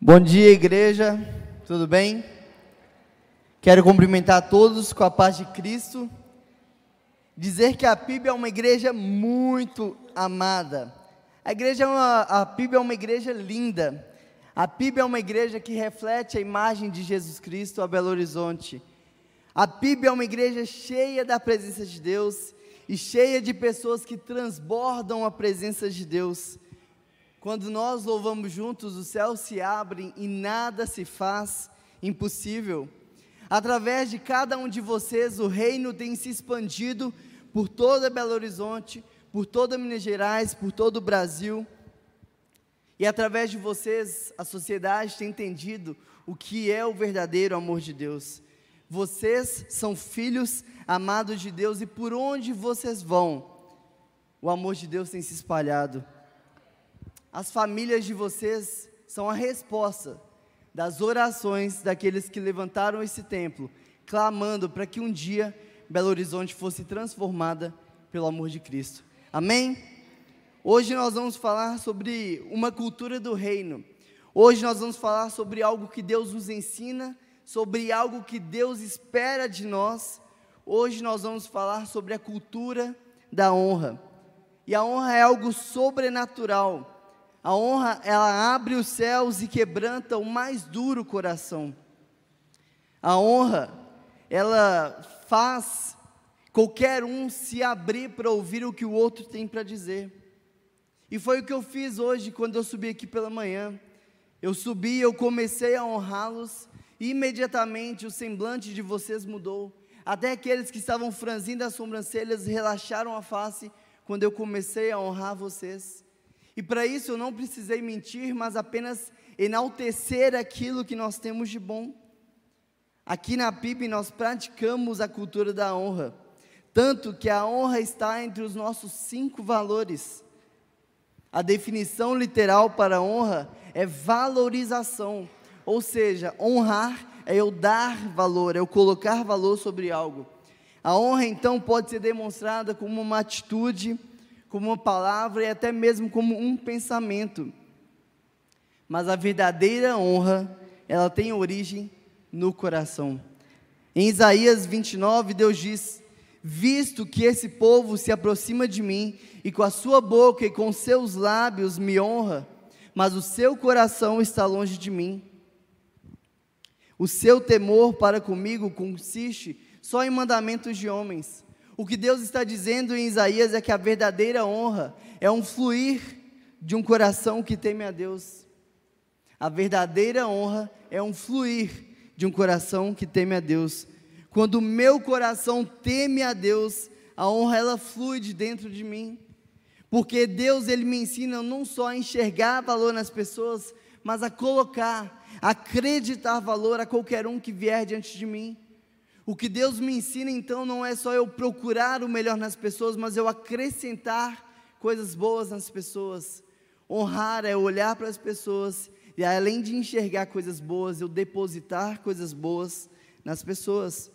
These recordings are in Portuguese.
Bom dia, igreja. Tudo bem? Quero cumprimentar todos com a paz de Cristo. Dizer que a PIB é uma igreja muito amada. A igreja é uma, a PIB é uma igreja linda. A PIB é uma igreja que reflete a imagem de Jesus Cristo a Belo Horizonte. A PIB é uma igreja cheia da presença de Deus e cheia de pessoas que transbordam a presença de Deus. Quando nós louvamos juntos, os céus se abrem e nada se faz impossível. Através de cada um de vocês, o reino tem se expandido por toda Belo Horizonte, por toda Minas Gerais, por todo o Brasil. E através de vocês, a sociedade tem entendido o que é o verdadeiro amor de Deus. Vocês são filhos amados de Deus e por onde vocês vão, o amor de Deus tem se espalhado. As famílias de vocês são a resposta das orações daqueles que levantaram esse templo, clamando para que um dia Belo Horizonte fosse transformada pelo amor de Cristo. Amém? Hoje nós vamos falar sobre uma cultura do reino. Hoje nós vamos falar sobre algo que Deus nos ensina, sobre algo que Deus espera de nós. Hoje nós vamos falar sobre a cultura da honra. E a honra é algo sobrenatural a honra, ela abre os céus e quebranta o mais duro coração. A honra, ela faz qualquer um se abrir para ouvir o que o outro tem para dizer. E foi o que eu fiz hoje quando eu subi aqui pela manhã. Eu subi, eu comecei a honrá-los, e imediatamente o semblante de vocês mudou. Até aqueles que estavam franzindo as sobrancelhas relaxaram a face quando eu comecei a honrar vocês. E para isso eu não precisei mentir, mas apenas enaltecer aquilo que nós temos de bom. Aqui na PIB nós praticamos a cultura da honra, tanto que a honra está entre os nossos cinco valores. A definição literal para honra é valorização, ou seja, honrar é eu dar valor, é eu colocar valor sobre algo. A honra então pode ser demonstrada como uma atitude, como uma palavra e até mesmo como um pensamento. Mas a verdadeira honra, ela tem origem no coração. Em Isaías 29, Deus diz: Visto que esse povo se aproxima de mim, e com a sua boca e com seus lábios me honra, mas o seu coração está longe de mim. O seu temor para comigo consiste só em mandamentos de homens. O que Deus está dizendo em Isaías é que a verdadeira honra é um fluir de um coração que teme a Deus. A verdadeira honra é um fluir de um coração que teme a Deus. Quando o meu coração teme a Deus, a honra ela flui de dentro de mim. Porque Deus ele me ensina não só a enxergar valor nas pessoas, mas a colocar, a acreditar valor a qualquer um que vier diante de mim. O que Deus me ensina então não é só eu procurar o melhor nas pessoas, mas eu acrescentar coisas boas nas pessoas. Honrar é olhar para as pessoas e além de enxergar coisas boas, eu depositar coisas boas nas pessoas.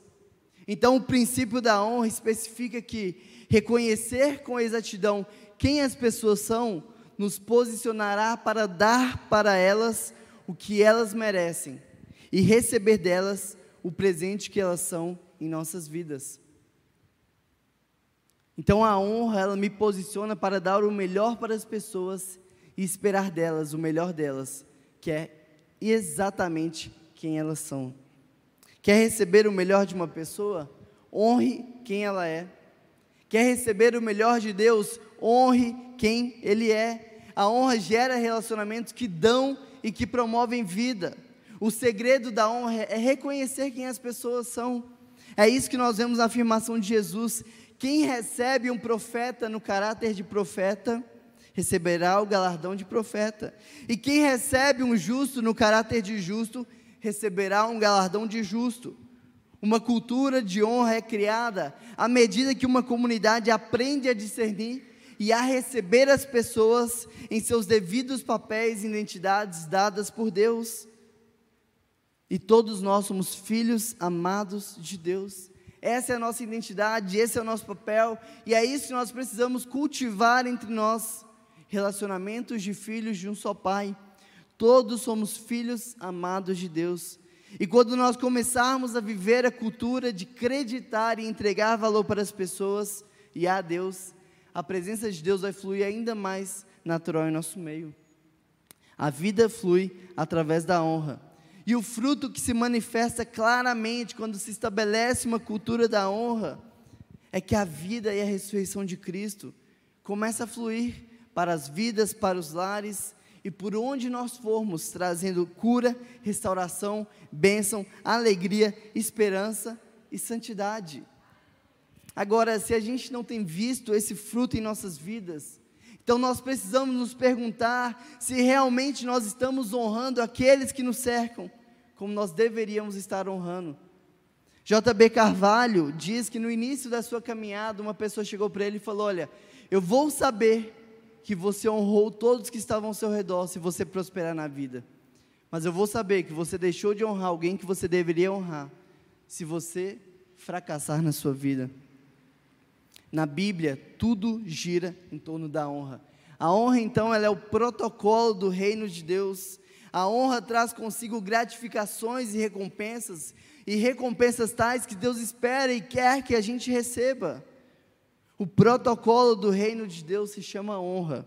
Então, o princípio da honra especifica que reconhecer com exatidão quem as pessoas são nos posicionará para dar para elas o que elas merecem e receber delas o presente que elas são em nossas vidas. Então a honra, ela me posiciona para dar o melhor para as pessoas e esperar delas o melhor delas, que é exatamente quem elas são. Quer receber o melhor de uma pessoa? Honre quem ela é. Quer receber o melhor de Deus? Honre quem Ele é. A honra gera relacionamentos que dão e que promovem vida. O segredo da honra é reconhecer quem as pessoas são. É isso que nós vemos na afirmação de Jesus. Quem recebe um profeta no caráter de profeta, receberá o galardão de profeta. E quem recebe um justo no caráter de justo, receberá um galardão de justo. Uma cultura de honra é criada à medida que uma comunidade aprende a discernir e a receber as pessoas em seus devidos papéis e identidades dadas por Deus. E todos nós somos filhos amados de Deus. Essa é a nossa identidade, esse é o nosso papel, e é isso que nós precisamos cultivar entre nós relacionamentos de filhos de um só Pai. Todos somos filhos amados de Deus. E quando nós começarmos a viver a cultura de acreditar e entregar valor para as pessoas e a Deus, a presença de Deus vai fluir ainda mais natural em nosso meio. A vida flui através da honra. E o fruto que se manifesta claramente quando se estabelece uma cultura da honra é que a vida e a ressurreição de Cristo começa a fluir para as vidas, para os lares e por onde nós formos, trazendo cura, restauração, bênção, alegria, esperança e santidade. Agora, se a gente não tem visto esse fruto em nossas vidas, então nós precisamos nos perguntar se realmente nós estamos honrando aqueles que nos cercam, como nós deveríamos estar honrando. J.B. Carvalho diz que no início da sua caminhada, uma pessoa chegou para ele e falou: Olha, eu vou saber que você honrou todos que estavam ao seu redor se você prosperar na vida. Mas eu vou saber que você deixou de honrar alguém que você deveria honrar se você fracassar na sua vida. Na Bíblia, tudo gira em torno da honra. A honra, então, ela é o protocolo do reino de Deus. A honra traz consigo gratificações e recompensas, e recompensas tais que Deus espera e quer que a gente receba. O protocolo do reino de Deus se chama honra.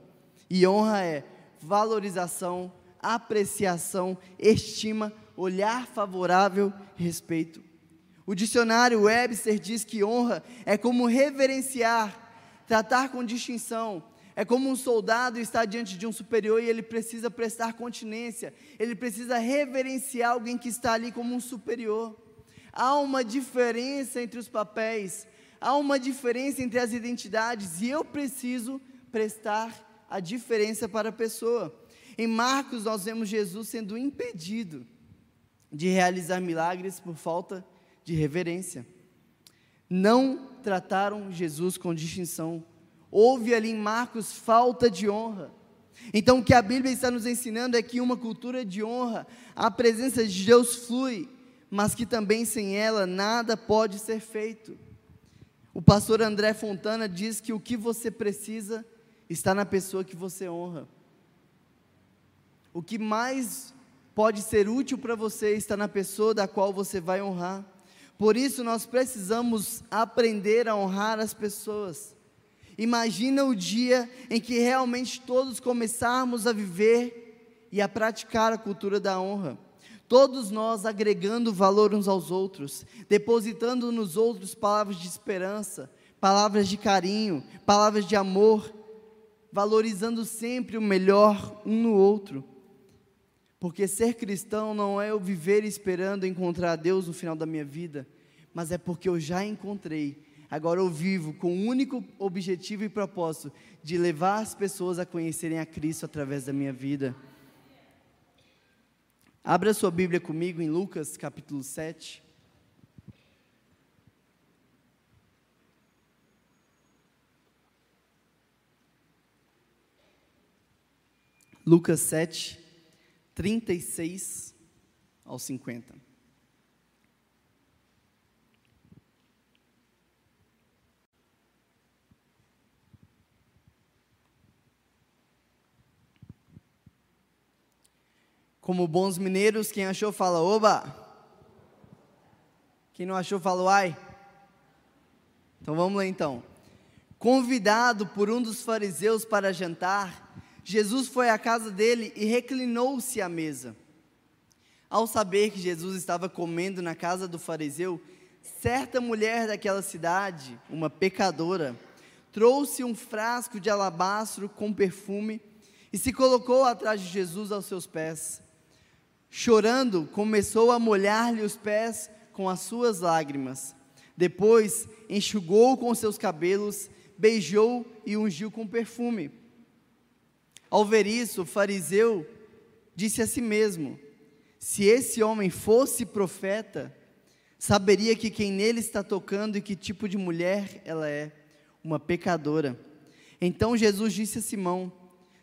E honra é valorização, apreciação, estima, olhar favorável, respeito. O dicionário Webster diz que honra é como reverenciar, tratar com distinção. É como um soldado estar diante de um superior e ele precisa prestar continência, ele precisa reverenciar alguém que está ali como um superior. Há uma diferença entre os papéis, há uma diferença entre as identidades e eu preciso prestar a diferença para a pessoa. Em Marcos, nós vemos Jesus sendo impedido de realizar milagres por falta de reverência. Não trataram Jesus com distinção. Houve ali em Marcos falta de honra. Então, o que a Bíblia está nos ensinando é que uma cultura de honra, a presença de Deus flui, mas que também sem ela nada pode ser feito. O pastor André Fontana diz que o que você precisa está na pessoa que você honra. O que mais pode ser útil para você está na pessoa da qual você vai honrar. Por isso nós precisamos aprender a honrar as pessoas. Imagina o dia em que realmente todos começarmos a viver e a praticar a cultura da honra. Todos nós agregando valor uns aos outros, depositando nos outros palavras de esperança, palavras de carinho, palavras de amor, valorizando sempre o melhor um no outro. Porque ser cristão não é eu viver esperando encontrar Deus no final da minha vida, mas é porque eu já encontrei. Agora eu vivo com o único objetivo e propósito de levar as pessoas a conhecerem a Cristo através da minha vida. Abra sua Bíblia comigo em Lucas capítulo 7. Lucas 7, 36 ao 50. Como bons mineiros, quem achou fala oba. Quem não achou fala ai. Então vamos lá então. Convidado por um dos fariseus para jantar, Jesus foi à casa dele e reclinou-se à mesa. Ao saber que Jesus estava comendo na casa do fariseu, certa mulher daquela cidade, uma pecadora, trouxe um frasco de alabastro com perfume e se colocou atrás de Jesus aos seus pés. Chorando, começou a molhar-lhe os pés com as suas lágrimas. Depois, enxugou com seus cabelos, beijou e ungiu com perfume. Ao ver isso, o fariseu disse a si mesmo: Se esse homem fosse profeta, saberia que quem nele está tocando e que tipo de mulher ela é, uma pecadora. Então Jesus disse a Simão: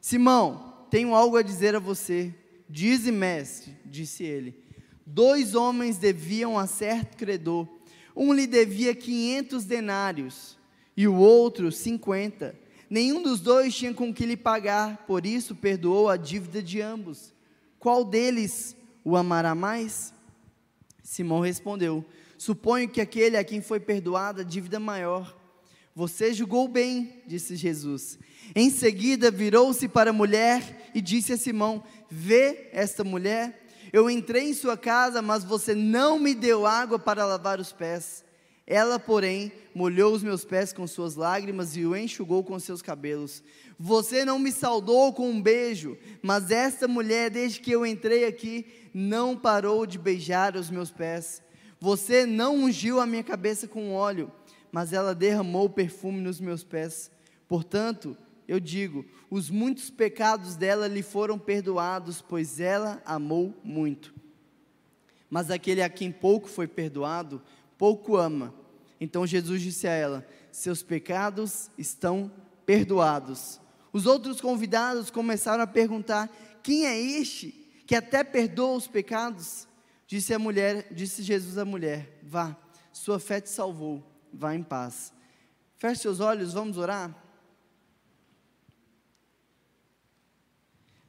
Simão, tenho algo a dizer a você. Dize, mestre, disse ele. Dois homens deviam a certo credor. Um lhe devia quinhentos denários e o outro cinquenta. Nenhum dos dois tinha com que lhe pagar, por isso perdoou a dívida de ambos. qual deles o amará mais? Simão respondeu: Suponho que aquele a quem foi perdoada a dívida maior. Você julgou bem, disse Jesus. Em seguida, virou-se para a mulher e disse a Simão: Vê esta mulher? Eu entrei em sua casa, mas você não me deu água para lavar os pés. Ela, porém, molhou os meus pés com suas lágrimas e o enxugou com seus cabelos. Você não me saudou com um beijo, mas esta mulher, desde que eu entrei aqui, não parou de beijar os meus pés. Você não ungiu a minha cabeça com óleo, mas ela derramou perfume nos meus pés. Portanto, eu digo: os muitos pecados dela lhe foram perdoados, pois ela amou muito. Mas aquele a quem pouco foi perdoado, pouco ama. Então Jesus disse a ela: Seus pecados estão perdoados. Os outros convidados começaram a perguntar: Quem é este que até perdoa os pecados? Disse a mulher, disse Jesus à mulher: Vá, sua fé te salvou. Vá em paz. Feche seus olhos, vamos orar.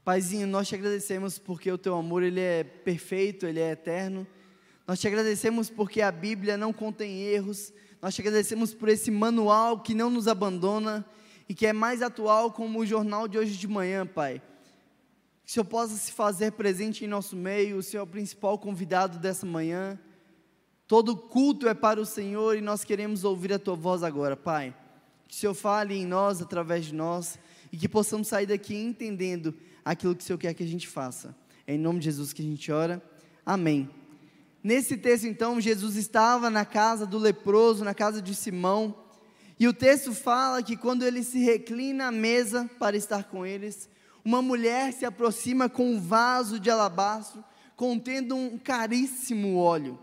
Paizinho, nós te agradecemos porque o teu amor ele é perfeito, ele é eterno. Nós te agradecemos porque a Bíblia não contém erros. Nós te agradecemos por esse manual que não nos abandona e que é mais atual como o jornal de hoje de manhã, Pai. Que o Senhor possa se fazer presente em nosso meio, o Senhor é o principal convidado dessa manhã. Todo culto é para o Senhor e nós queremos ouvir a tua voz agora, Pai. Que o Senhor fale em nós, através de nós, e que possamos sair daqui entendendo aquilo que o Senhor quer que a gente faça. É em nome de Jesus que a gente ora. Amém. Nesse texto, então, Jesus estava na casa do leproso, na casa de Simão, e o texto fala que quando ele se reclina à mesa para estar com eles, uma mulher se aproxima com um vaso de alabastro contendo um caríssimo óleo.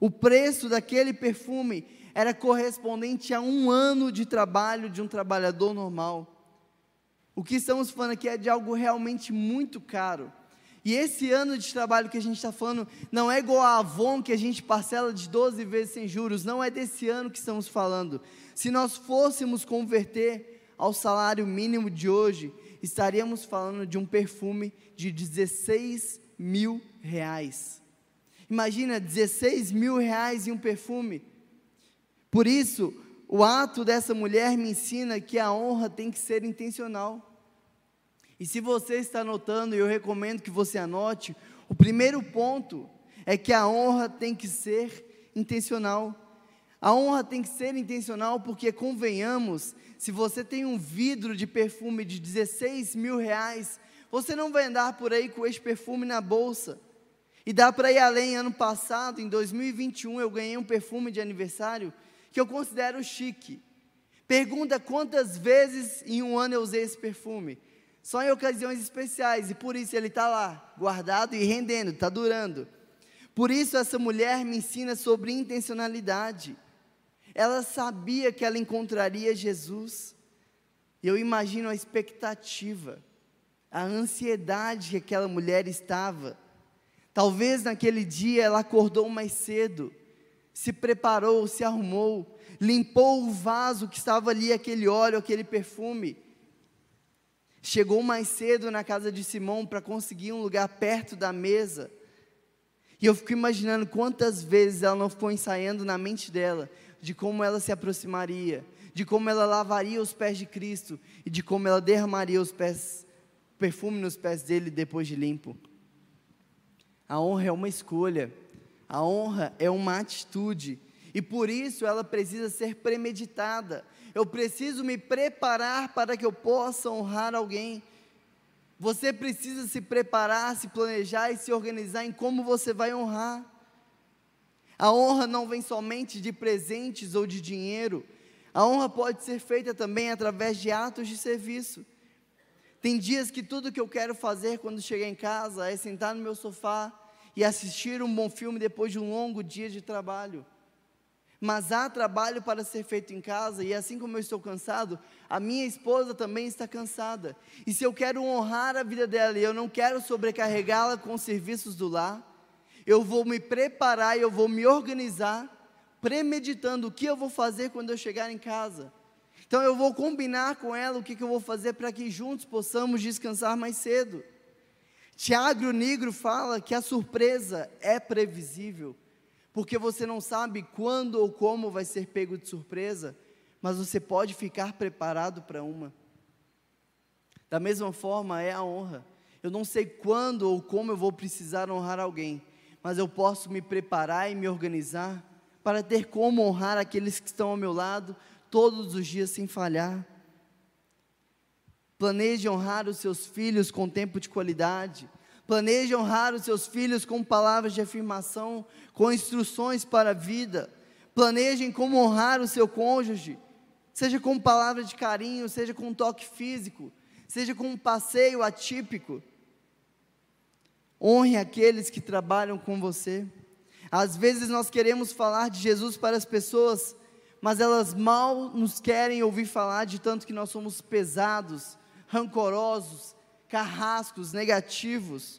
O preço daquele perfume era correspondente a um ano de trabalho de um trabalhador normal. O que estamos falando aqui é de algo realmente muito caro. E esse ano de trabalho que a gente está falando não é igual a Avon que a gente parcela de 12 vezes sem juros, não é desse ano que estamos falando. Se nós fôssemos converter ao salário mínimo de hoje, estaríamos falando de um perfume de 16 mil reais. Imagina 16 mil reais em um perfume. Por isso, o ato dessa mulher me ensina que a honra tem que ser intencional. E se você está anotando, eu recomendo que você anote, o primeiro ponto é que a honra tem que ser intencional. A honra tem que ser intencional porque, convenhamos, se você tem um vidro de perfume de 16 mil reais, você não vai andar por aí com esse perfume na bolsa. E dá para ir além. Ano passado, em 2021, eu ganhei um perfume de aniversário que eu considero chique. Pergunta quantas vezes em um ano eu usei esse perfume. Só em ocasiões especiais, e por isso ele está lá, guardado e rendendo, está durando. Por isso essa mulher me ensina sobre intencionalidade. Ela sabia que ela encontraria Jesus. Eu imagino a expectativa, a ansiedade que aquela mulher estava. Talvez naquele dia ela acordou mais cedo, se preparou, se arrumou, limpou o vaso que estava ali, aquele óleo, aquele perfume Chegou mais cedo na casa de Simão para conseguir um lugar perto da mesa. E eu fico imaginando quantas vezes ela não ficou ensaiando na mente dela de como ela se aproximaria, de como ela lavaria os pés de Cristo e de como ela derramaria os pés, perfume nos pés dele depois de limpo. A honra é uma escolha, a honra é uma atitude, e por isso ela precisa ser premeditada, eu preciso me preparar para que eu possa honrar alguém. Você precisa se preparar, se planejar e se organizar em como você vai honrar. A honra não vem somente de presentes ou de dinheiro. A honra pode ser feita também através de atos de serviço. Tem dias que tudo que eu quero fazer quando chegar em casa é sentar no meu sofá e assistir um bom filme depois de um longo dia de trabalho mas há trabalho para ser feito em casa, e assim como eu estou cansado, a minha esposa também está cansada. E se eu quero honrar a vida dela e eu não quero sobrecarregá-la com os serviços do lar, eu vou me preparar e eu vou me organizar, premeditando o que eu vou fazer quando eu chegar em casa. Então eu vou combinar com ela o que, que eu vou fazer para que juntos possamos descansar mais cedo. Tiago Negro fala que a surpresa é previsível, porque você não sabe quando ou como vai ser pego de surpresa, mas você pode ficar preparado para uma. Da mesma forma é a honra. Eu não sei quando ou como eu vou precisar honrar alguém, mas eu posso me preparar e me organizar para ter como honrar aqueles que estão ao meu lado todos os dias sem falhar. Planeje honrar os seus filhos com tempo de qualidade. Planeje honrar os seus filhos com palavras de afirmação, com instruções para a vida. Planejem como honrar o seu cônjuge, seja com palavras de carinho, seja com um toque físico, seja com um passeio atípico. Honre aqueles que trabalham com você. Às vezes nós queremos falar de Jesus para as pessoas, mas elas mal nos querem ouvir falar de tanto que nós somos pesados, rancorosos, carrascos, negativos.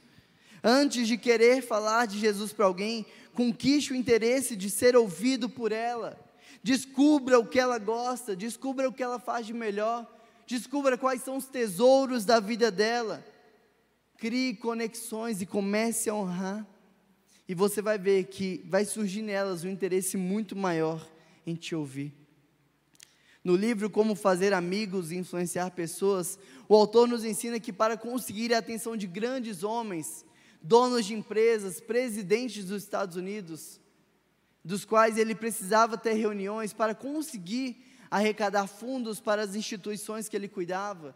Antes de querer falar de Jesus para alguém, conquiste o interesse de ser ouvido por ela. Descubra o que ela gosta, descubra o que ela faz de melhor, descubra quais são os tesouros da vida dela. Crie conexões e comece a honrar. E você vai ver que vai surgir nelas um interesse muito maior em te ouvir. No livro Como Fazer Amigos e Influenciar Pessoas, o autor nos ensina que para conseguir a atenção de grandes homens, donos de empresas, presidentes dos Estados Unidos, dos quais ele precisava ter reuniões para conseguir arrecadar fundos para as instituições que ele cuidava.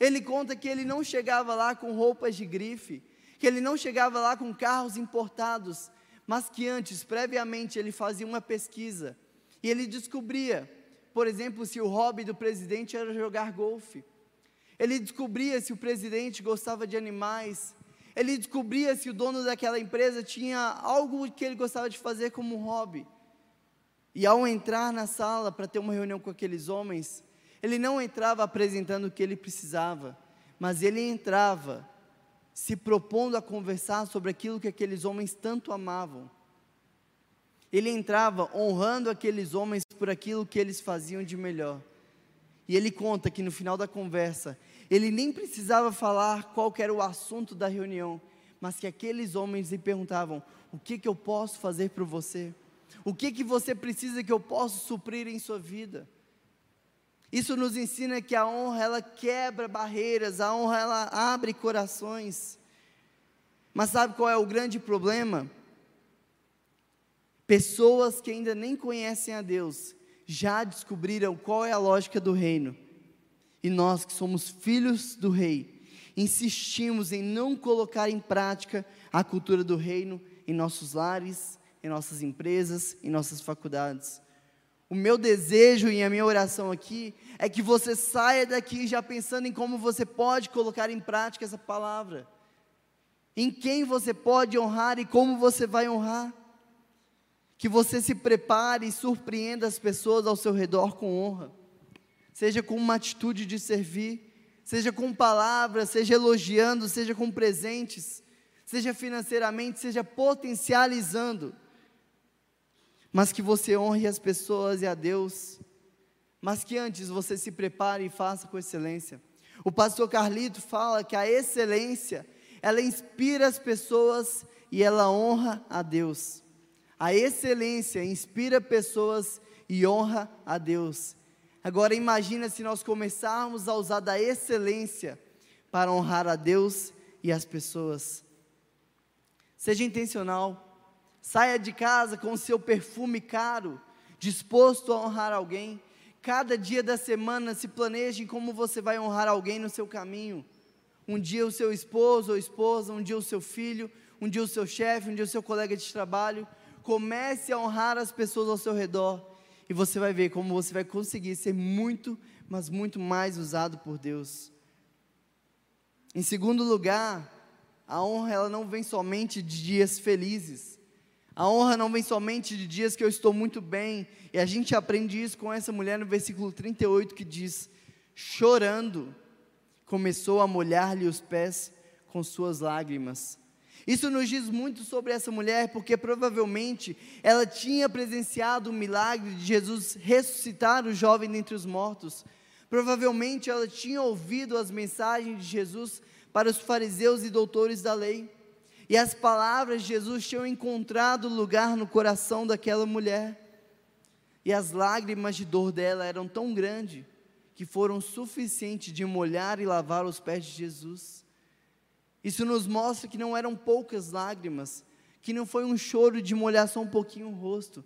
Ele conta que ele não chegava lá com roupas de grife, que ele não chegava lá com carros importados, mas que antes, previamente, ele fazia uma pesquisa e ele descobria por exemplo, se o hobby do presidente era jogar golfe. Ele descobria se o presidente gostava de animais. Ele descobria se o dono daquela empresa tinha algo que ele gostava de fazer como hobby. E ao entrar na sala para ter uma reunião com aqueles homens, ele não entrava apresentando o que ele precisava, mas ele entrava se propondo a conversar sobre aquilo que aqueles homens tanto amavam. Ele entrava honrando aqueles homens por aquilo que eles faziam de melhor. E ele conta que no final da conversa, ele nem precisava falar qual era o assunto da reunião, mas que aqueles homens lhe perguntavam: "O que que eu posso fazer para você? O que que você precisa que eu possa suprir em sua vida?" Isso nos ensina que a honra ela quebra barreiras, a honra ela abre corações. Mas sabe qual é o grande problema? Pessoas que ainda nem conhecem a Deus já descobriram qual é a lógica do reino. E nós que somos filhos do rei, insistimos em não colocar em prática a cultura do reino em nossos lares, em nossas empresas, em nossas faculdades. O meu desejo e a minha oração aqui é que você saia daqui já pensando em como você pode colocar em prática essa palavra. Em quem você pode honrar e como você vai honrar que você se prepare e surpreenda as pessoas ao seu redor com honra, seja com uma atitude de servir, seja com palavras, seja elogiando, seja com presentes, seja financeiramente, seja potencializando, mas que você honre as pessoas e a Deus, mas que antes você se prepare e faça com excelência. O pastor Carlito fala que a excelência, ela inspira as pessoas e ela honra a Deus. A excelência inspira pessoas e honra a Deus. Agora imagina se nós começarmos a usar da excelência para honrar a Deus e as pessoas. Seja intencional. Saia de casa com o seu perfume caro, disposto a honrar alguém. Cada dia da semana se planeje como você vai honrar alguém no seu caminho. Um dia o seu esposo ou esposa, um dia o seu filho, um dia o seu chefe, um dia o seu colega de trabalho comece a honrar as pessoas ao seu redor e você vai ver como você vai conseguir ser muito, mas muito mais usado por Deus. Em segundo lugar, a honra ela não vem somente de dias felizes. A honra não vem somente de dias que eu estou muito bem. E a gente aprende isso com essa mulher no versículo 38 que diz: chorando, começou a molhar-lhe os pés com suas lágrimas. Isso nos diz muito sobre essa mulher, porque provavelmente ela tinha presenciado o milagre de Jesus ressuscitar o jovem dentre os mortos. Provavelmente ela tinha ouvido as mensagens de Jesus para os fariseus e doutores da lei. E as palavras de Jesus tinham encontrado lugar no coração daquela mulher. E as lágrimas de dor dela eram tão grandes que foram suficientes de molhar e lavar os pés de Jesus. Isso nos mostra que não eram poucas lágrimas, que não foi um choro de molhar só um pouquinho o rosto,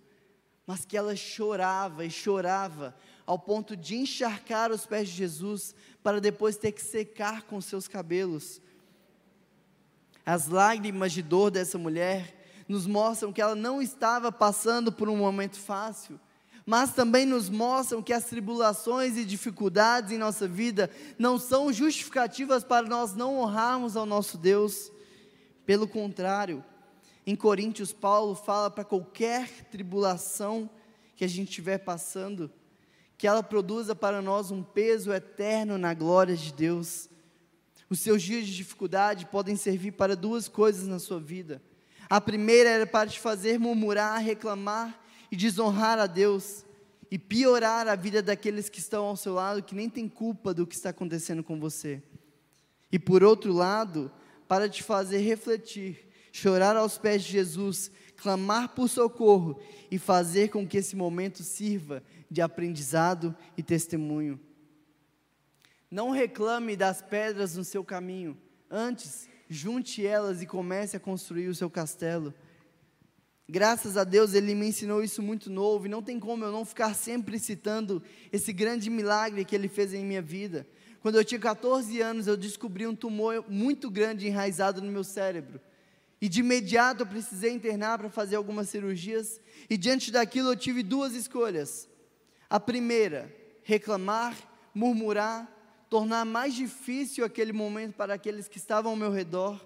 mas que ela chorava e chorava ao ponto de encharcar os pés de Jesus para depois ter que secar com seus cabelos. As lágrimas de dor dessa mulher nos mostram que ela não estava passando por um momento fácil, mas também nos mostram que as tribulações e dificuldades em nossa vida não são justificativas para nós não honrarmos ao nosso Deus. Pelo contrário, em Coríntios, Paulo fala para qualquer tribulação que a gente estiver passando, que ela produza para nós um peso eterno na glória de Deus. Os seus dias de dificuldade podem servir para duas coisas na sua vida. A primeira era para te fazer murmurar, reclamar e desonrar a Deus e piorar a vida daqueles que estão ao seu lado, que nem tem culpa do que está acontecendo com você. E por outro lado, para te fazer refletir, chorar aos pés de Jesus, clamar por socorro e fazer com que esse momento sirva de aprendizado e testemunho. Não reclame das pedras no seu caminho, antes, junte elas e comece a construir o seu castelo. Graças a Deus ele me ensinou isso muito novo, e não tem como eu não ficar sempre citando esse grande milagre que ele fez em minha vida. Quando eu tinha 14 anos, eu descobri um tumor muito grande enraizado no meu cérebro. E de imediato eu precisei internar para fazer algumas cirurgias, e diante daquilo eu tive duas escolhas. A primeira, reclamar, murmurar, tornar mais difícil aquele momento para aqueles que estavam ao meu redor,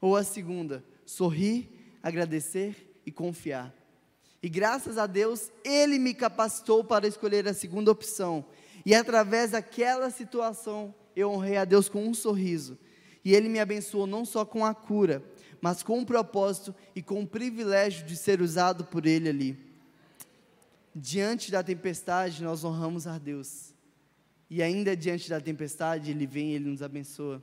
ou a segunda, sorrir, agradecer e confiar. E graças a Deus, Ele me capacitou para escolher a segunda opção. E através daquela situação, eu honrei a Deus com um sorriso. E Ele me abençoou não só com a cura, mas com um propósito e com o privilégio de ser usado por Ele ali. Diante da tempestade, nós honramos a Deus. E ainda diante da tempestade, Ele vem e Ele nos abençoa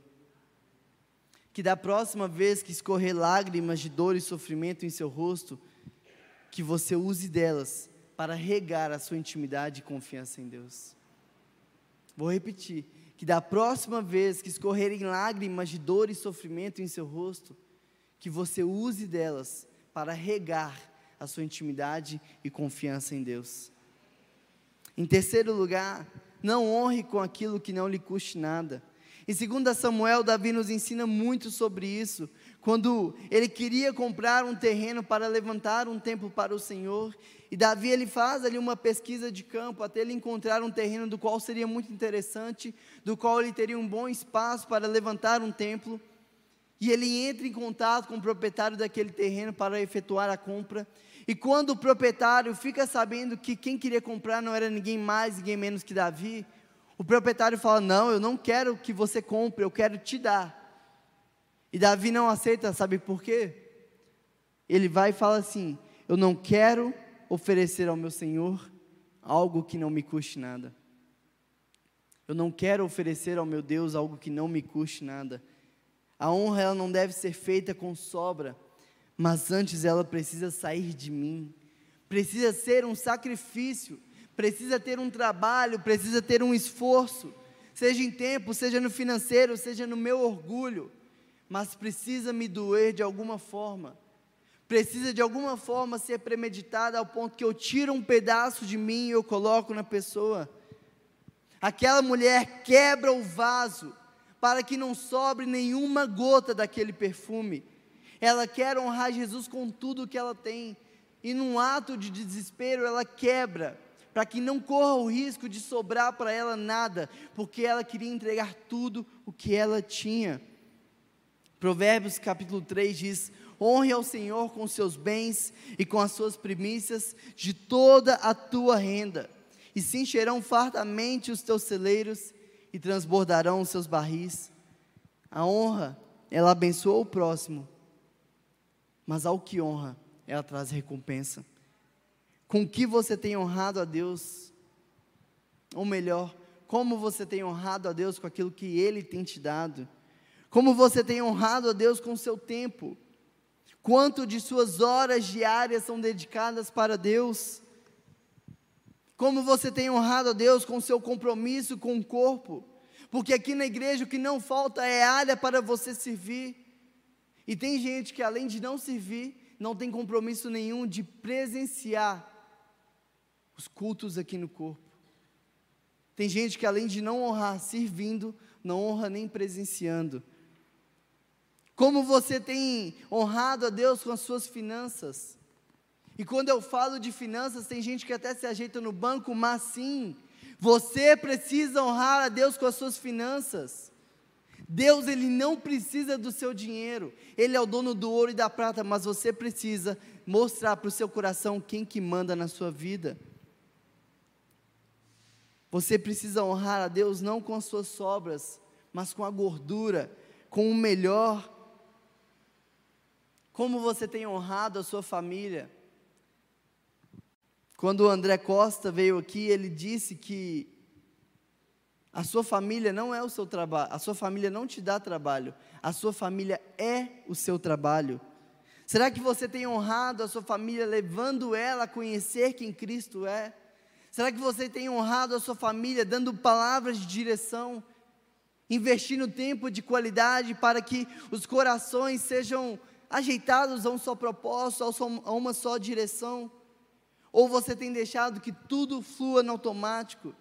que da próxima vez que escorrer lágrimas de dor e sofrimento em seu rosto, que você use delas para regar a sua intimidade e confiança em Deus. Vou repetir, que da próxima vez que escorrerem lágrimas de dor e sofrimento em seu rosto, que você use delas para regar a sua intimidade e confiança em Deus. Em terceiro lugar, não honre com aquilo que não lhe custe nada. Em 2 Samuel, Davi nos ensina muito sobre isso. Quando ele queria comprar um terreno para levantar um templo para o Senhor, e Davi ele faz ali uma pesquisa de campo até ele encontrar um terreno do qual seria muito interessante, do qual ele teria um bom espaço para levantar um templo. E ele entra em contato com o proprietário daquele terreno para efetuar a compra. E quando o proprietário fica sabendo que quem queria comprar não era ninguém mais, ninguém menos que Davi, o proprietário fala: Não, eu não quero que você compre, eu quero te dar. E Davi não aceita, sabe por quê? Ele vai e fala assim: Eu não quero oferecer ao meu Senhor algo que não me custe nada. Eu não quero oferecer ao meu Deus algo que não me custe nada. A honra ela não deve ser feita com sobra, mas antes ela precisa sair de mim. Precisa ser um sacrifício precisa ter um trabalho, precisa ter um esforço, seja em tempo, seja no financeiro, seja no meu orgulho, mas precisa me doer de alguma forma, precisa de alguma forma ser premeditada ao ponto que eu tiro um pedaço de mim e eu coloco na pessoa. Aquela mulher quebra o vaso para que não sobre nenhuma gota daquele perfume. Ela quer honrar Jesus com tudo que ela tem, e num ato de desespero ela quebra para que não corra o risco de sobrar para ela nada, porque ela queria entregar tudo o que ela tinha. Provérbios capítulo 3 diz: Honre ao Senhor com seus bens e com as suas primícias de toda a tua renda, e se encherão fartamente os teus celeiros e transbordarão os seus barris. A honra, ela abençoa o próximo, mas ao que honra, ela traz recompensa com que você tem honrado a Deus, ou melhor, como você tem honrado a Deus com aquilo que Ele tem te dado, Como você tem honrado a Deus com o seu tempo? Quanto de suas horas diárias são dedicadas para Deus? Como você tem honrado a Deus com o seu compromisso com o corpo? Porque aqui na igreja o que não falta é área para você servir. E tem gente que além de não servir, não tem compromisso nenhum de presenciar os cultos aqui no corpo. Tem gente que além de não honrar servindo, não honra nem presenciando. Como você tem honrado a Deus com as suas finanças? E quando eu falo de finanças, tem gente que até se ajeita no banco, mas sim, você precisa honrar a Deus com as suas finanças. Deus ele não precisa do seu dinheiro, ele é o dono do ouro e da prata, mas você precisa mostrar para o seu coração quem que manda na sua vida. Você precisa honrar a Deus não com as suas sobras, mas com a gordura, com o melhor como você tem honrado a sua família? Quando o André Costa veio aqui, ele disse que a sua família não é o seu trabalho, a sua família não te dá trabalho, a sua família é o seu trabalho. Será que você tem honrado a sua família, levando ela a conhecer quem Cristo é? Será que você tem honrado a sua família, dando palavras de direção, investindo tempo de qualidade para que os corações sejam ajeitados a um só propósito, a uma só direção? Ou você tem deixado que tudo flua no automático?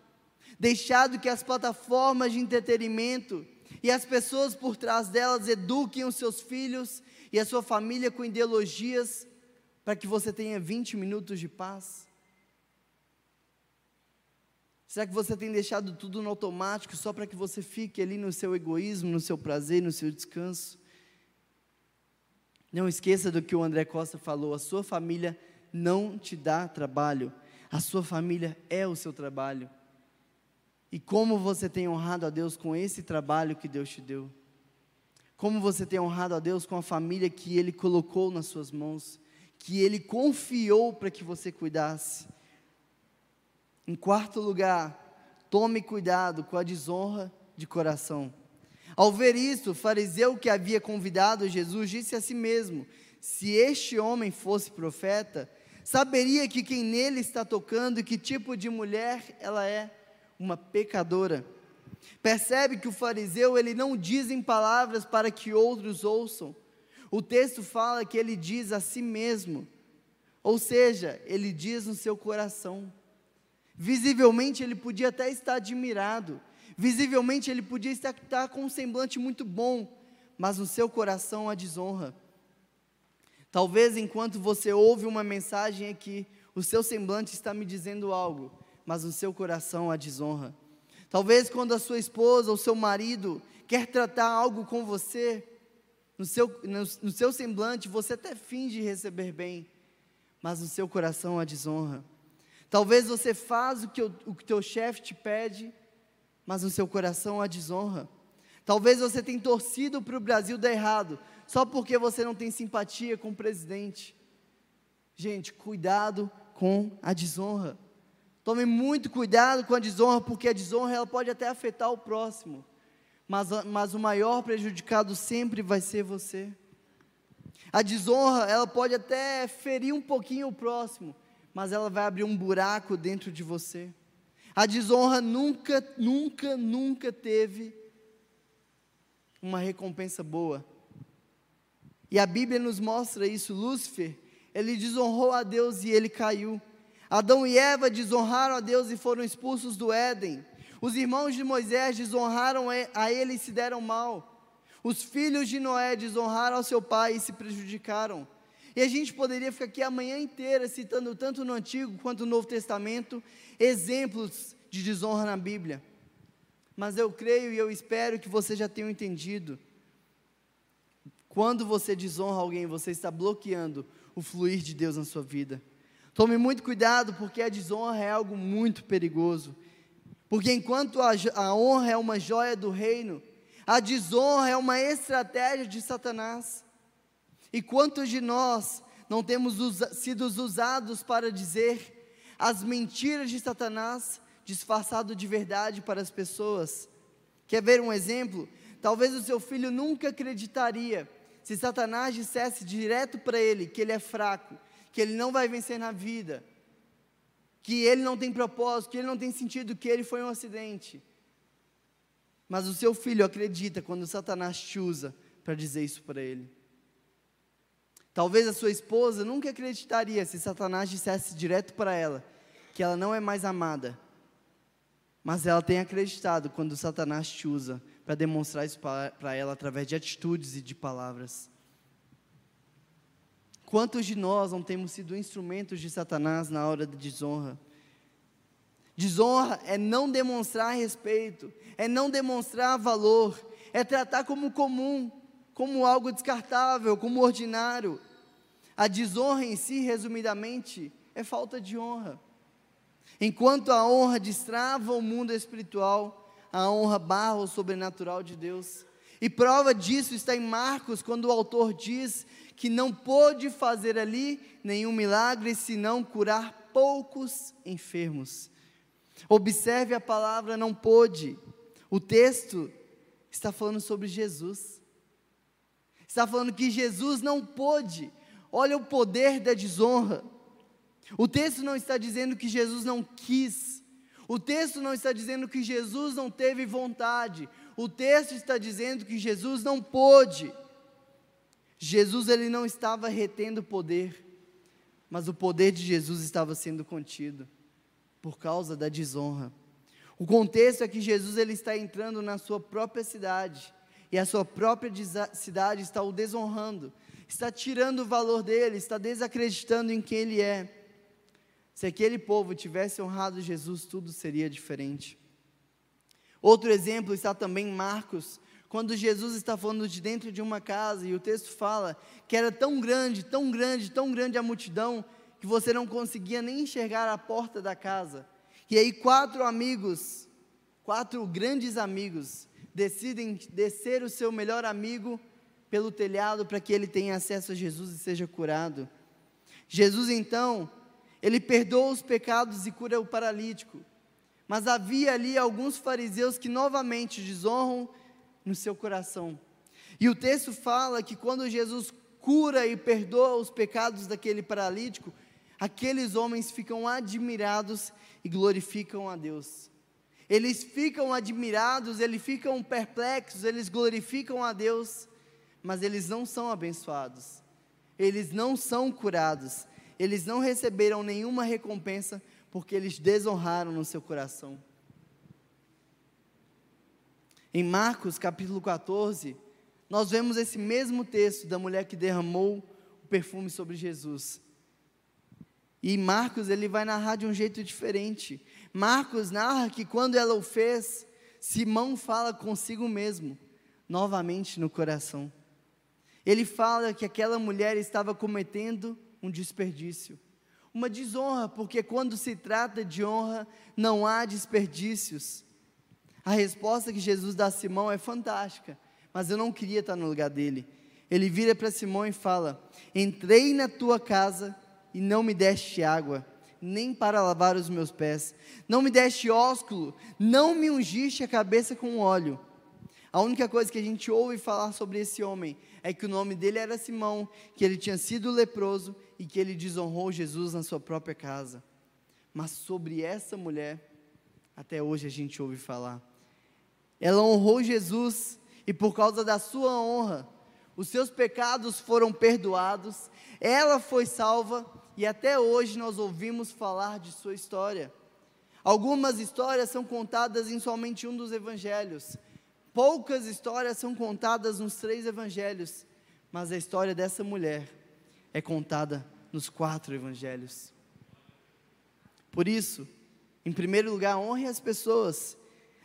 Deixado que as plataformas de entretenimento e as pessoas por trás delas eduquem os seus filhos e a sua família com ideologias para que você tenha 20 minutos de paz? Será que você tem deixado tudo no automático só para que você fique ali no seu egoísmo, no seu prazer, no seu descanso? Não esqueça do que o André Costa falou: a sua família não te dá trabalho, a sua família é o seu trabalho. E como você tem honrado a Deus com esse trabalho que Deus te deu? Como você tem honrado a Deus com a família que Ele colocou nas suas mãos, que Ele confiou para que você cuidasse? Em quarto lugar, tome cuidado com a desonra de coração. Ao ver isso, o fariseu que havia convidado Jesus disse a si mesmo: Se este homem fosse profeta, saberia que quem nele está tocando e que tipo de mulher ela é, uma pecadora. Percebe que o fariseu ele não diz em palavras para que outros ouçam. O texto fala que ele diz a si mesmo. Ou seja, ele diz no seu coração. Visivelmente ele podia até estar admirado, Visivelmente ele podia estar com um semblante muito bom, mas no seu coração a desonra. Talvez enquanto você ouve uma mensagem aqui, o seu semblante está me dizendo algo, mas no seu coração a desonra. Talvez quando a sua esposa ou seu marido quer tratar algo com você, no seu, no, no seu semblante você até finge receber bem, mas no seu coração a desonra. Talvez você faz o que o, o teu chefe te pede, mas no seu coração a desonra. Talvez você tenha torcido para o Brasil dar errado, só porque você não tem simpatia com o presidente. Gente, cuidado com a desonra. Tome muito cuidado com a desonra, porque a desonra ela pode até afetar o próximo, mas, mas o maior prejudicado sempre vai ser você. A desonra, ela pode até ferir um pouquinho o próximo, mas ela vai abrir um buraco dentro de você. A desonra nunca, nunca, nunca teve uma recompensa boa. E a Bíblia nos mostra isso. Lúcifer, ele desonrou a Deus e ele caiu. Adão e Eva desonraram a Deus e foram expulsos do Éden. Os irmãos de Moisés desonraram a ele e se deram mal. Os filhos de Noé desonraram ao seu pai e se prejudicaram. E a gente poderia ficar aqui a manhã inteira citando tanto no Antigo quanto no Novo Testamento exemplos de desonra na Bíblia. Mas eu creio e eu espero que você já tenha entendido. Quando você desonra alguém, você está bloqueando o fluir de Deus na sua vida. Tome muito cuidado, porque a desonra é algo muito perigoso. Porque enquanto a, a honra é uma joia do reino, a desonra é uma estratégia de Satanás. E quantos de nós não temos usa, sido usados para dizer as mentiras de Satanás disfarçado de verdade para as pessoas? Quer ver um exemplo? Talvez o seu filho nunca acreditaria se Satanás dissesse direto para ele que ele é fraco, que ele não vai vencer na vida, que ele não tem propósito, que ele não tem sentido, que ele foi um acidente. Mas o seu filho acredita quando Satanás te usa para dizer isso para ele. Talvez a sua esposa nunca acreditaria se Satanás dissesse direto para ela que ela não é mais amada. Mas ela tem acreditado quando Satanás te usa para demonstrar isso para ela através de atitudes e de palavras. Quantos de nós não temos sido instrumentos de Satanás na hora da desonra? Desonra é não demonstrar respeito, é não demonstrar valor, é tratar como comum, como algo descartável, como ordinário. A desonra em si, resumidamente, é falta de honra. Enquanto a honra destrava o mundo espiritual, a honra barra o sobrenatural de Deus. E prova disso está em Marcos, quando o autor diz que não pôde fazer ali nenhum milagre senão curar poucos enfermos. Observe a palavra não pôde. O texto está falando sobre Jesus. Está falando que Jesus não pôde. Olha o poder da desonra. O texto não está dizendo que Jesus não quis. O texto não está dizendo que Jesus não teve vontade. O texto está dizendo que Jesus não pôde. Jesus ele não estava retendo poder, mas o poder de Jesus estava sendo contido por causa da desonra. O contexto é que Jesus ele está entrando na sua própria cidade e a sua própria cidade está o desonrando, está tirando o valor dele, está desacreditando em quem ele é. Se aquele povo tivesse honrado Jesus, tudo seria diferente. Outro exemplo está também em Marcos, quando Jesus está falando de dentro de uma casa e o texto fala que era tão grande, tão grande, tão grande a multidão que você não conseguia nem enxergar a porta da casa. E aí quatro amigos, quatro grandes amigos, decidem descer o seu melhor amigo pelo telhado para que ele tenha acesso a Jesus e seja curado. Jesus então, ele perdoa os pecados e cura o paralítico. Mas havia ali alguns fariseus que novamente desonram no seu coração. E o texto fala que quando Jesus cura e perdoa os pecados daquele paralítico, aqueles homens ficam admirados e glorificam a Deus. Eles ficam admirados, eles ficam perplexos, eles glorificam a Deus, mas eles não são abençoados, eles não são curados, eles não receberam nenhuma recompensa porque eles desonraram no seu coração. Em Marcos capítulo 14, nós vemos esse mesmo texto da mulher que derramou o perfume sobre Jesus. E Marcos ele vai narrar de um jeito diferente. Marcos narra que quando ela o fez, Simão fala consigo mesmo, novamente no coração. Ele fala que aquela mulher estava cometendo um desperdício, uma desonra, porque quando se trata de honra, não há desperdícios. A resposta que Jesus dá a Simão é fantástica, mas eu não queria estar no lugar dele. Ele vira para Simão e fala: Entrei na tua casa e não me deste água, nem para lavar os meus pés, não me deste ósculo, não me ungiste a cabeça com óleo. A única coisa que a gente ouve falar sobre esse homem é que o nome dele era Simão, que ele tinha sido leproso e que ele desonrou Jesus na sua própria casa. Mas sobre essa mulher, até hoje a gente ouve falar. Ela honrou Jesus e por causa da sua honra, os seus pecados foram perdoados, ela foi salva e até hoje nós ouvimos falar de sua história. Algumas histórias são contadas em somente um dos evangelhos, poucas histórias são contadas nos três evangelhos, mas a história dessa mulher é contada nos quatro evangelhos. Por isso, em primeiro lugar, honre as pessoas.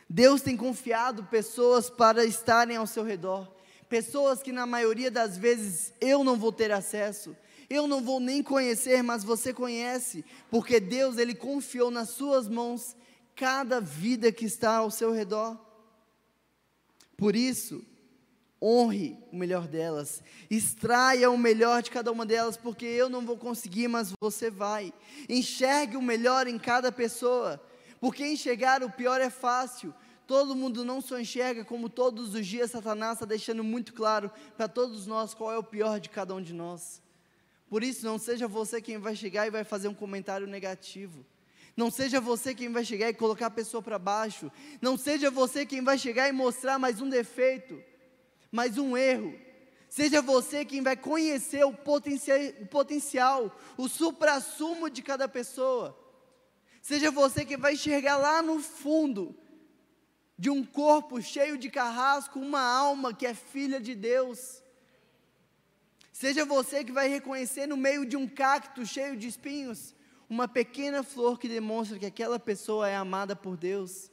Deus tem confiado pessoas para estarem ao seu redor, pessoas que na maioria das vezes eu não vou ter acesso, eu não vou nem conhecer, mas você conhece, porque Deus ele confiou nas suas mãos cada vida que está ao seu redor. Por isso, honre o melhor delas, extraia o melhor de cada uma delas, porque eu não vou conseguir, mas você vai. Enxergue o melhor em cada pessoa, porque enxergar o pior é fácil. Todo mundo não só enxerga, como todos os dias Satanás está deixando muito claro para todos nós qual é o pior de cada um de nós. Por isso, não seja você quem vai chegar e vai fazer um comentário negativo. Não seja você quem vai chegar e colocar a pessoa para baixo. Não seja você quem vai chegar e mostrar mais um defeito, mais um erro. Seja você quem vai conhecer o potencial, o, potencial, o supra-sumo de cada pessoa. Seja você quem vai enxergar lá no fundo de um corpo cheio de carrasco, uma alma que é filha de Deus. Seja você que vai reconhecer no meio de um cacto cheio de espinhos, uma pequena flor que demonstra que aquela pessoa é amada por Deus.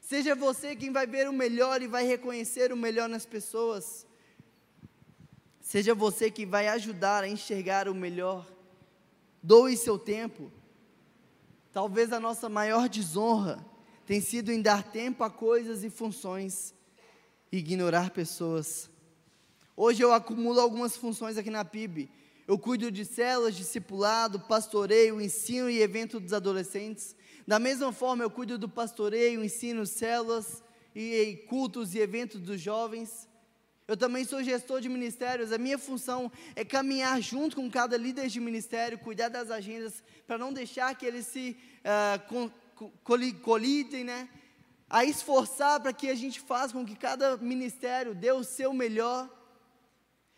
Seja você quem vai ver o melhor e vai reconhecer o melhor nas pessoas. Seja você que vai ajudar a enxergar o melhor. Doe seu tempo. Talvez a nossa maior desonra tem sido em dar tempo a coisas e funções e ignorar pessoas. Hoje eu acumulo algumas funções aqui na PIB. Eu cuido de células, discipulado, pastoreio, ensino e evento dos adolescentes. Da mesma forma, eu cuido do pastoreio, ensino, células e cultos e eventos dos jovens. Eu também sou gestor de ministérios. A minha função é caminhar junto com cada líder de ministério, cuidar das agendas, para não deixar que eles se uh, colidem, né? A esforçar para que a gente faça com que cada ministério dê o seu melhor.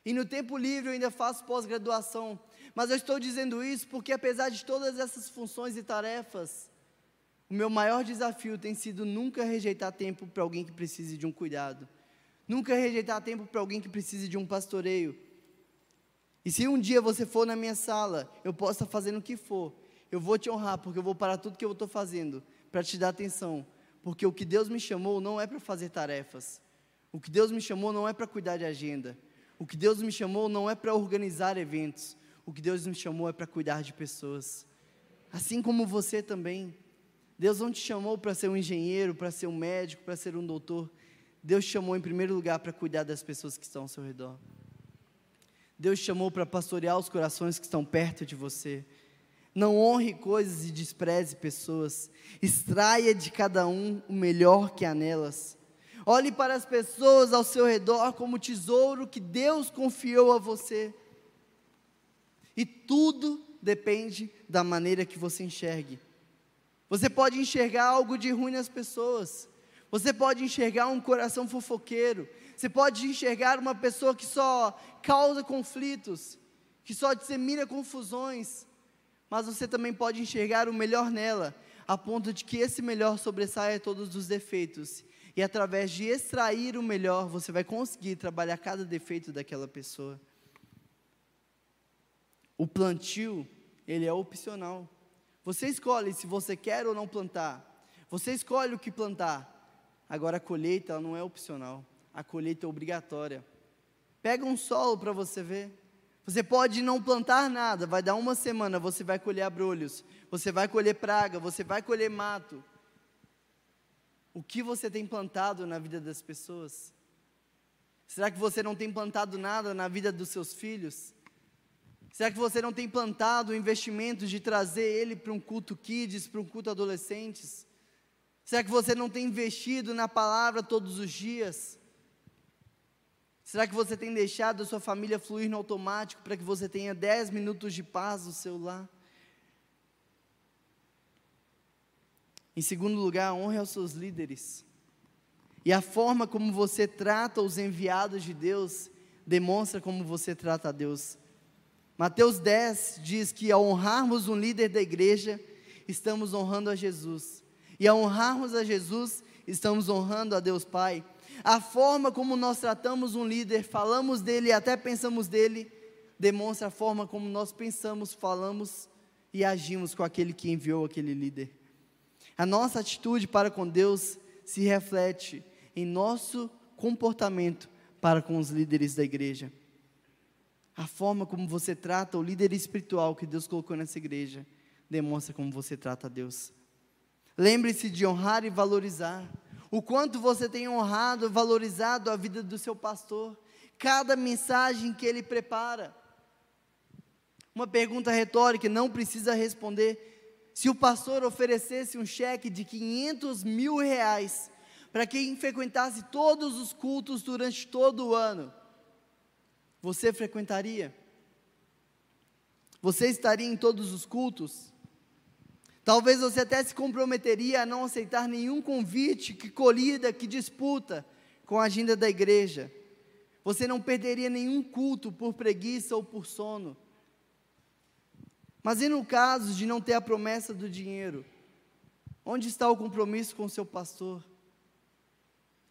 E no tempo livre eu ainda faço pós-graduação. Mas eu estou dizendo isso porque, apesar de todas essas funções e tarefas, o meu maior desafio tem sido nunca rejeitar tempo para alguém que precise de um cuidado. Nunca rejeitar tempo para alguém que precise de um pastoreio. E se um dia você for na minha sala, eu possa fazer o que for, eu vou te honrar, porque eu vou parar tudo que eu estou fazendo para te dar atenção. Porque o que Deus me chamou não é para fazer tarefas. O que Deus me chamou não é para cuidar de agenda. O que Deus me chamou não é para organizar eventos. O que Deus me chamou é para cuidar de pessoas. Assim como você também. Deus não te chamou para ser um engenheiro, para ser um médico, para ser um doutor. Deus te chamou em primeiro lugar para cuidar das pessoas que estão ao seu redor. Deus te chamou para pastorear os corações que estão perto de você. Não honre coisas e despreze pessoas. Extraia de cada um o melhor que há nelas. Olhe para as pessoas ao seu redor como tesouro que Deus confiou a você. E tudo depende da maneira que você enxergue. Você pode enxergar algo de ruim nas pessoas. Você pode enxergar um coração fofoqueiro. Você pode enxergar uma pessoa que só causa conflitos, que só dissemina confusões mas você também pode enxergar o melhor nela, a ponto de que esse melhor sobressaia todos os defeitos. E através de extrair o melhor, você vai conseguir trabalhar cada defeito daquela pessoa. O plantio, ele é opcional. Você escolhe se você quer ou não plantar. Você escolhe o que plantar. Agora a colheita ela não é opcional. A colheita é obrigatória. Pega um solo para você ver. Você pode não plantar nada, vai dar uma semana, você vai colher abrolhos, você vai colher praga, você vai colher mato. O que você tem plantado na vida das pessoas? Será que você não tem plantado nada na vida dos seus filhos? Será que você não tem plantado investimentos de trazer ele para um culto kids, para um culto adolescentes? Será que você não tem investido na palavra todos os dias? Será que você tem deixado a sua família fluir no automático para que você tenha 10 minutos de paz no seu lar? Em segundo lugar, honre aos seus líderes. E a forma como você trata os enviados de Deus demonstra como você trata a Deus. Mateus 10 diz que ao honrarmos um líder da igreja, estamos honrando a Jesus. E ao honrarmos a Jesus, estamos honrando a Deus Pai. A forma como nós tratamos um líder, falamos dele e até pensamos dele, demonstra a forma como nós pensamos, falamos e agimos com aquele que enviou aquele líder. A nossa atitude para com Deus se reflete em nosso comportamento para com os líderes da igreja. A forma como você trata o líder espiritual que Deus colocou nessa igreja demonstra como você trata a Deus. Lembre-se de honrar e valorizar o quanto você tem honrado, valorizado a vida do seu pastor, cada mensagem que ele prepara. Uma pergunta retórica, não precisa responder. Se o pastor oferecesse um cheque de 500 mil reais para quem frequentasse todos os cultos durante todo o ano, você frequentaria? Você estaria em todos os cultos? Talvez você até se comprometeria a não aceitar nenhum convite que colida, que disputa com a agenda da igreja. Você não perderia nenhum culto por preguiça ou por sono. Mas e no caso de não ter a promessa do dinheiro? Onde está o compromisso com o seu pastor?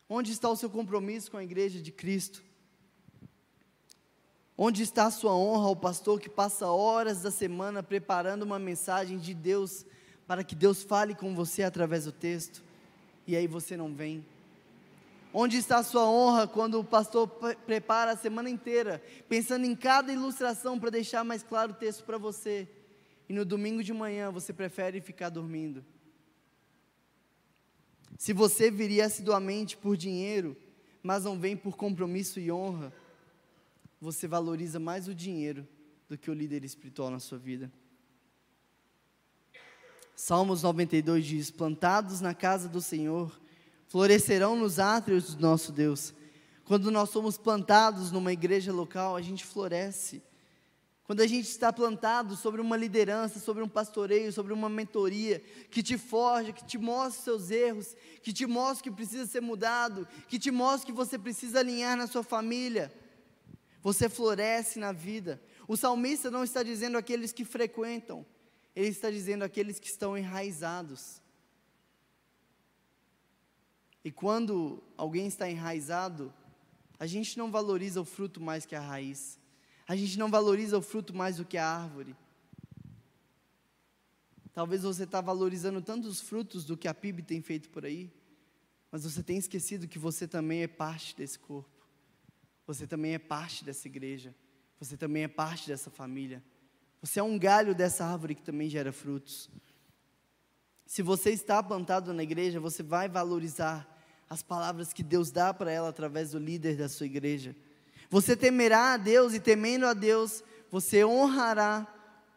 Onde está o seu compromisso com a igreja de Cristo? Onde está a sua honra ao pastor que passa horas da semana preparando uma mensagem de Deus para que Deus fale com você através do texto e aí você não vem? Onde está a sua honra quando o pastor prepara a semana inteira, pensando em cada ilustração para deixar mais claro o texto para você, e no domingo de manhã você prefere ficar dormindo? Se você viria assiduamente por dinheiro, mas não vem por compromisso e honra, você valoriza mais o dinheiro do que o líder espiritual na sua vida. Salmos 92 diz: Plantados na casa do Senhor, florescerão nos átrios do nosso Deus. Quando nós somos plantados numa igreja local, a gente floresce. Quando a gente está plantado sobre uma liderança, sobre um pastoreio, sobre uma mentoria, que te forja, que te mostra os seus erros, que te mostra que precisa ser mudado, que te mostra que você precisa alinhar na sua família, você floresce na vida. O salmista não está dizendo aqueles que frequentam, ele está dizendo aqueles que estão enraizados. E quando alguém está enraizado, a gente não valoriza o fruto mais que a raiz. A gente não valoriza o fruto mais do que a árvore. Talvez você está valorizando tanto os frutos do que a PIB tem feito por aí, mas você tem esquecido que você também é parte desse corpo. Você também é parte dessa igreja. Você também é parte dessa família. Você é um galho dessa árvore que também gera frutos. Se você está plantado na igreja, você vai valorizar as palavras que Deus dá para ela através do líder da sua igreja. Você temerá a Deus e temendo a Deus, você honrará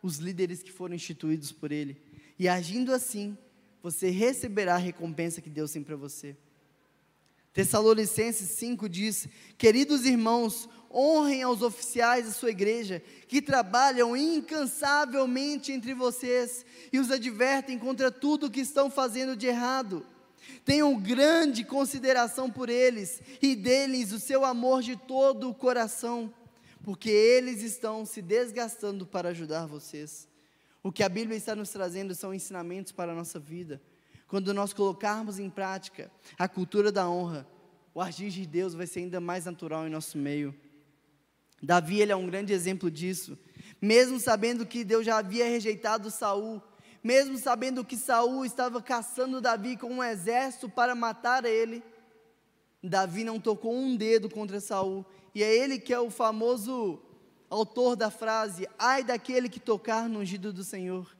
os líderes que foram instituídos por Ele. E agindo assim, você receberá a recompensa que Deus tem para você. Tessalonicenses 5 diz: Queridos irmãos, honrem aos oficiais da sua igreja, que trabalham incansavelmente entre vocês e os advertem contra tudo o que estão fazendo de errado. Tenham grande consideração por eles e deles o seu amor de todo o coração, porque eles estão se desgastando para ajudar vocês. O que a Bíblia está nos trazendo são ensinamentos para a nossa vida. Quando nós colocarmos em prática a cultura da honra, o agir de Deus vai ser ainda mais natural em nosso meio. Davi ele é um grande exemplo disso. Mesmo sabendo que Deus já havia rejeitado Saul, mesmo sabendo que Saul estava caçando Davi com um exército para matar ele, Davi não tocou um dedo contra Saul. E é ele que é o famoso autor da frase: "Ai daquele que tocar no ungido do Senhor".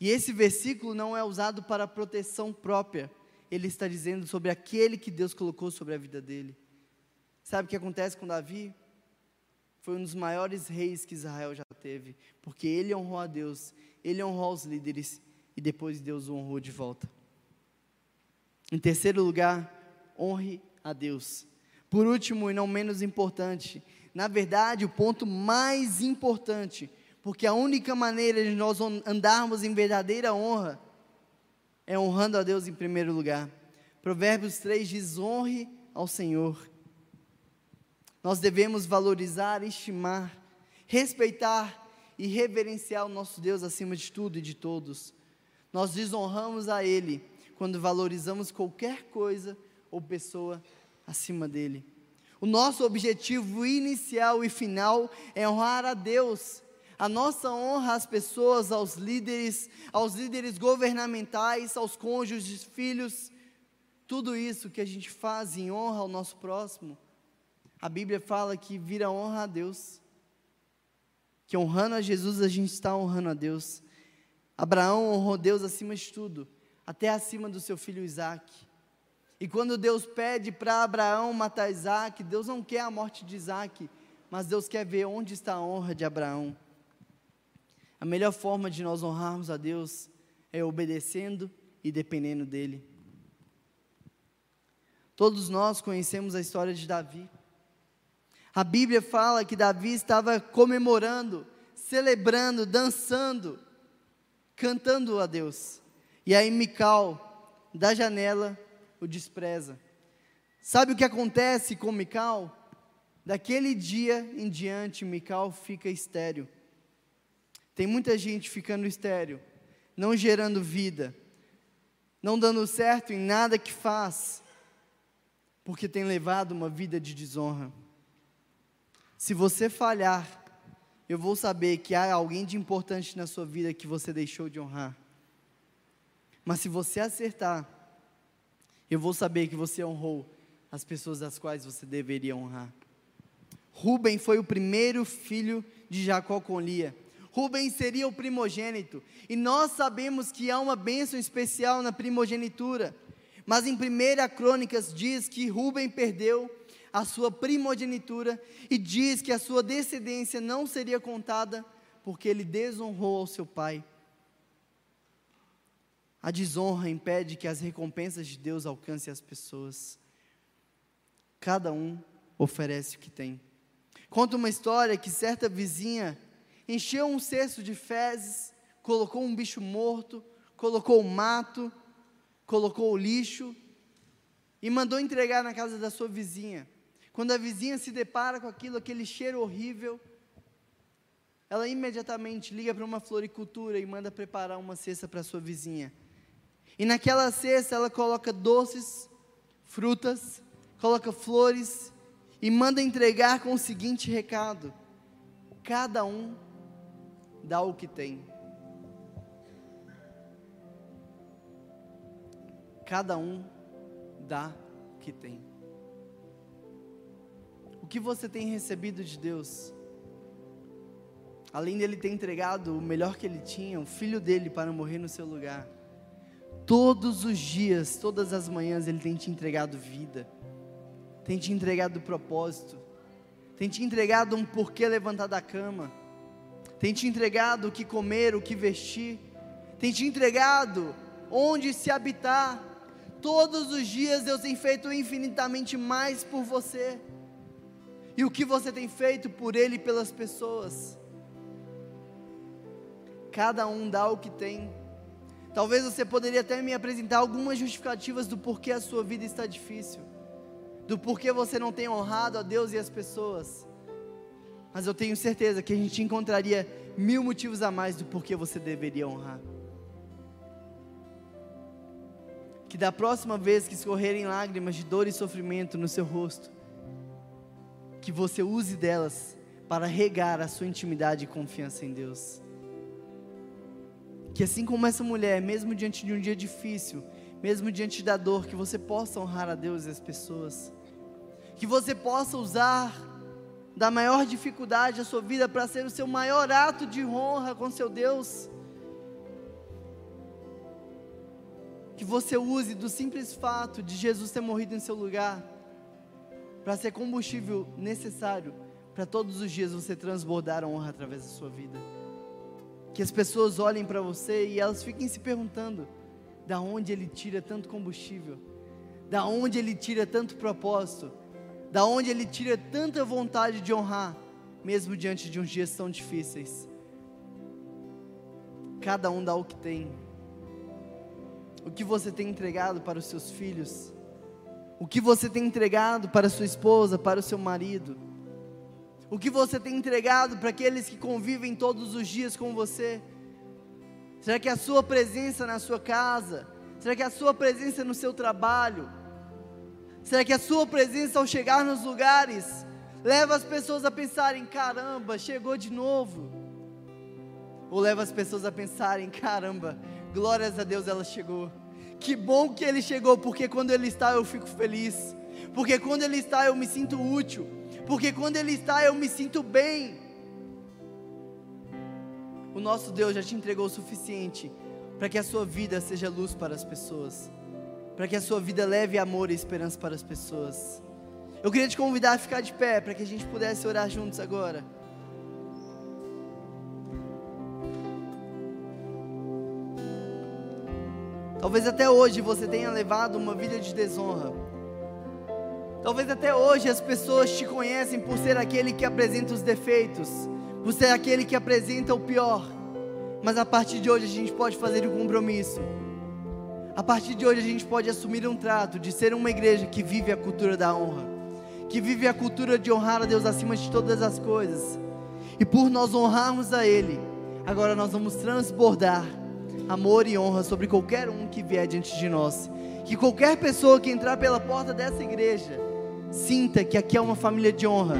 E esse versículo não é usado para proteção própria. Ele está dizendo sobre aquele que Deus colocou sobre a vida dele. Sabe o que acontece com Davi? Foi um dos maiores reis que Israel já teve, porque ele honrou a Deus ele honrou os líderes e depois Deus o honrou de volta. Em terceiro lugar, honre a Deus. Por último e não menos importante, na verdade, o ponto mais importante, porque a única maneira de nós andarmos em verdadeira honra é honrando a Deus em primeiro lugar. Provérbios 3 diz: honre ao Senhor. Nós devemos valorizar, estimar, respeitar e reverenciar o nosso Deus acima de tudo e de todos. Nós desonramos a Ele quando valorizamos qualquer coisa ou pessoa acima dele. O nosso objetivo inicial e final é honrar a Deus. A nossa honra às pessoas, aos líderes, aos líderes governamentais, aos cônjuges, filhos, tudo isso que a gente faz em honra ao nosso próximo, a Bíblia fala que vira honra a Deus que honrando a Jesus a gente está honrando a Deus. Abraão honrou Deus acima de tudo, até acima do seu filho Isaac. E quando Deus pede para Abraão matar Isaac, Deus não quer a morte de Isaac, mas Deus quer ver onde está a honra de Abraão. A melhor forma de nós honrarmos a Deus é obedecendo e dependendo dEle. Todos nós conhecemos a história de Davi. A Bíblia fala que Davi estava comemorando, celebrando, dançando, cantando a Deus. E aí Mical, da janela, o despreza. Sabe o que acontece com Mical? Daquele dia em diante, Mical fica estéreo. Tem muita gente ficando estéreo, não gerando vida, não dando certo em nada que faz, porque tem levado uma vida de desonra. Se você falhar, eu vou saber que há alguém de importante na sua vida que você deixou de honrar. Mas se você acertar, eu vou saber que você honrou as pessoas das quais você deveria honrar. Rubem foi o primeiro filho de Jacó com Lia. Rubem seria o primogênito, e nós sabemos que há uma bênção especial na primogenitura. Mas em 1 Crônicas diz que Rubem perdeu a sua primogenitura e diz que a sua descendência não seria contada porque ele desonrou ao seu pai. A desonra impede que as recompensas de Deus alcancem as pessoas. Cada um oferece o que tem. Conta uma história que certa vizinha encheu um cesto de fezes, colocou um bicho morto, colocou o mato, colocou o lixo e mandou entregar na casa da sua vizinha. Quando a vizinha se depara com aquilo, aquele cheiro horrível, ela imediatamente liga para uma floricultura e manda preparar uma cesta para sua vizinha. E naquela cesta ela coloca doces, frutas, coloca flores e manda entregar com o seguinte recado: cada um dá o que tem. Cada um dá o que tem. O que você tem recebido de Deus? Além dele ter entregado o melhor que ele tinha, o filho dele para morrer no seu lugar. Todos os dias, todas as manhãs, ele tem te entregado vida, tem te entregado propósito, tem te entregado um porquê levantar da cama tem te entregado o que comer, o que vestir, tem te entregado onde se habitar. Todos os dias Deus tem feito infinitamente mais por você. E o que você tem feito por Ele e pelas pessoas? Cada um dá o que tem. Talvez você poderia até me apresentar algumas justificativas do porquê a sua vida está difícil, do porquê você não tem honrado a Deus e as pessoas mas eu tenho certeza que a gente encontraria mil motivos a mais do porquê você deveria honrar. Que da próxima vez que escorrerem lágrimas de dor e sofrimento no seu rosto, que você use delas para regar a sua intimidade e confiança em Deus. Que assim como essa mulher, mesmo diante de um dia difícil, mesmo diante da dor, que você possa honrar a Deus e as pessoas. Que você possa usar da maior dificuldade da sua vida para ser o seu maior ato de honra com seu Deus. Que você use do simples fato de Jesus ter morrido em seu lugar para ser combustível necessário para todos os dias você transbordar a honra através da sua vida. Que as pessoas olhem para você e elas fiquem se perguntando: da onde ele tira tanto combustível? Da onde ele tira tanto propósito? da onde ele tira tanta vontade de honrar, mesmo diante de uns dias tão difíceis. Cada um dá o que tem. O que você tem entregado para os seus filhos? O que você tem entregado para sua esposa, para o seu marido? O que você tem entregado para aqueles que convivem todos os dias com você? Será que a sua presença na sua casa? Será que a sua presença no seu trabalho? Será que a sua presença ao chegar nos lugares leva as pessoas a pensarem: caramba, chegou de novo? Ou leva as pessoas a pensarem: caramba, glórias a Deus, ela chegou. Que bom que ele chegou, porque quando ele está eu fico feliz. Porque quando ele está eu me sinto útil. Porque quando ele está eu me sinto bem. O nosso Deus já te entregou o suficiente para que a sua vida seja luz para as pessoas para que a sua vida leve amor e esperança para as pessoas. Eu queria te convidar a ficar de pé para que a gente pudesse orar juntos agora. Talvez até hoje você tenha levado uma vida de desonra. Talvez até hoje as pessoas te conhecem por ser aquele que apresenta os defeitos, por ser aquele que apresenta o pior. Mas a partir de hoje a gente pode fazer um compromisso. A partir de hoje a gente pode assumir um trato de ser uma igreja que vive a cultura da honra, que vive a cultura de honrar a Deus acima de todas as coisas. E por nós honrarmos a Ele, agora nós vamos transbordar amor e honra sobre qualquer um que vier diante de nós. Que qualquer pessoa que entrar pela porta dessa igreja sinta que aqui é uma família de honra.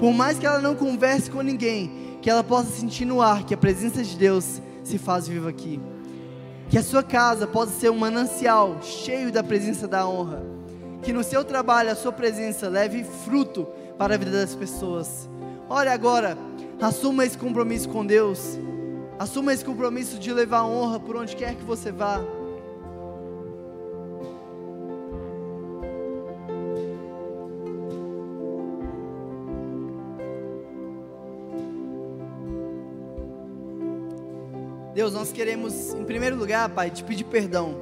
Por mais que ela não converse com ninguém, que ela possa sentir no ar que a presença de Deus se faz viva aqui. Que a sua casa possa ser um manancial cheio da presença da honra. Que no seu trabalho a sua presença leve fruto para a vida das pessoas. Olha agora, assuma esse compromisso com Deus. Assuma esse compromisso de levar honra por onde quer que você vá. Deus, nós queremos, em primeiro lugar, Pai, te pedir perdão.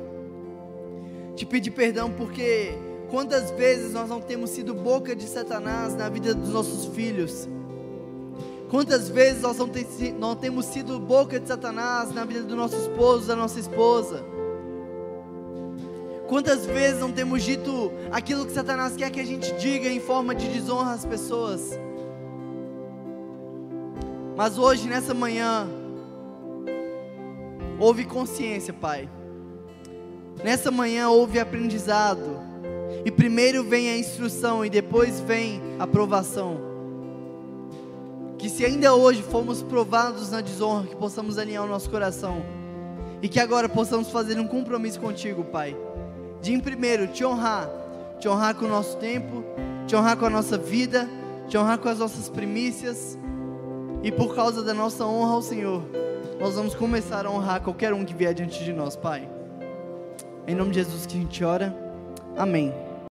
Te pedir perdão porque quantas vezes nós não temos sido boca de Satanás na vida dos nossos filhos. Quantas vezes nós não, tem, não temos sido boca de Satanás na vida do nosso esposo, da nossa esposa? Quantas vezes não temos dito aquilo que Satanás quer que a gente diga em forma de desonra às pessoas? Mas hoje, nessa manhã, houve consciência, Pai. Nessa manhã houve aprendizado. E primeiro vem a instrução e depois vem a provação que se ainda hoje fomos provados na desonra, que possamos alinhar o nosso coração e que agora possamos fazer um compromisso contigo, Pai, de em primeiro te honrar, te honrar com o nosso tempo, te honrar com a nossa vida, te honrar com as nossas primícias e por causa da nossa honra ao Senhor, nós vamos começar a honrar qualquer um que vier diante de nós, Pai. Em nome de Jesus que a gente ora. Amém.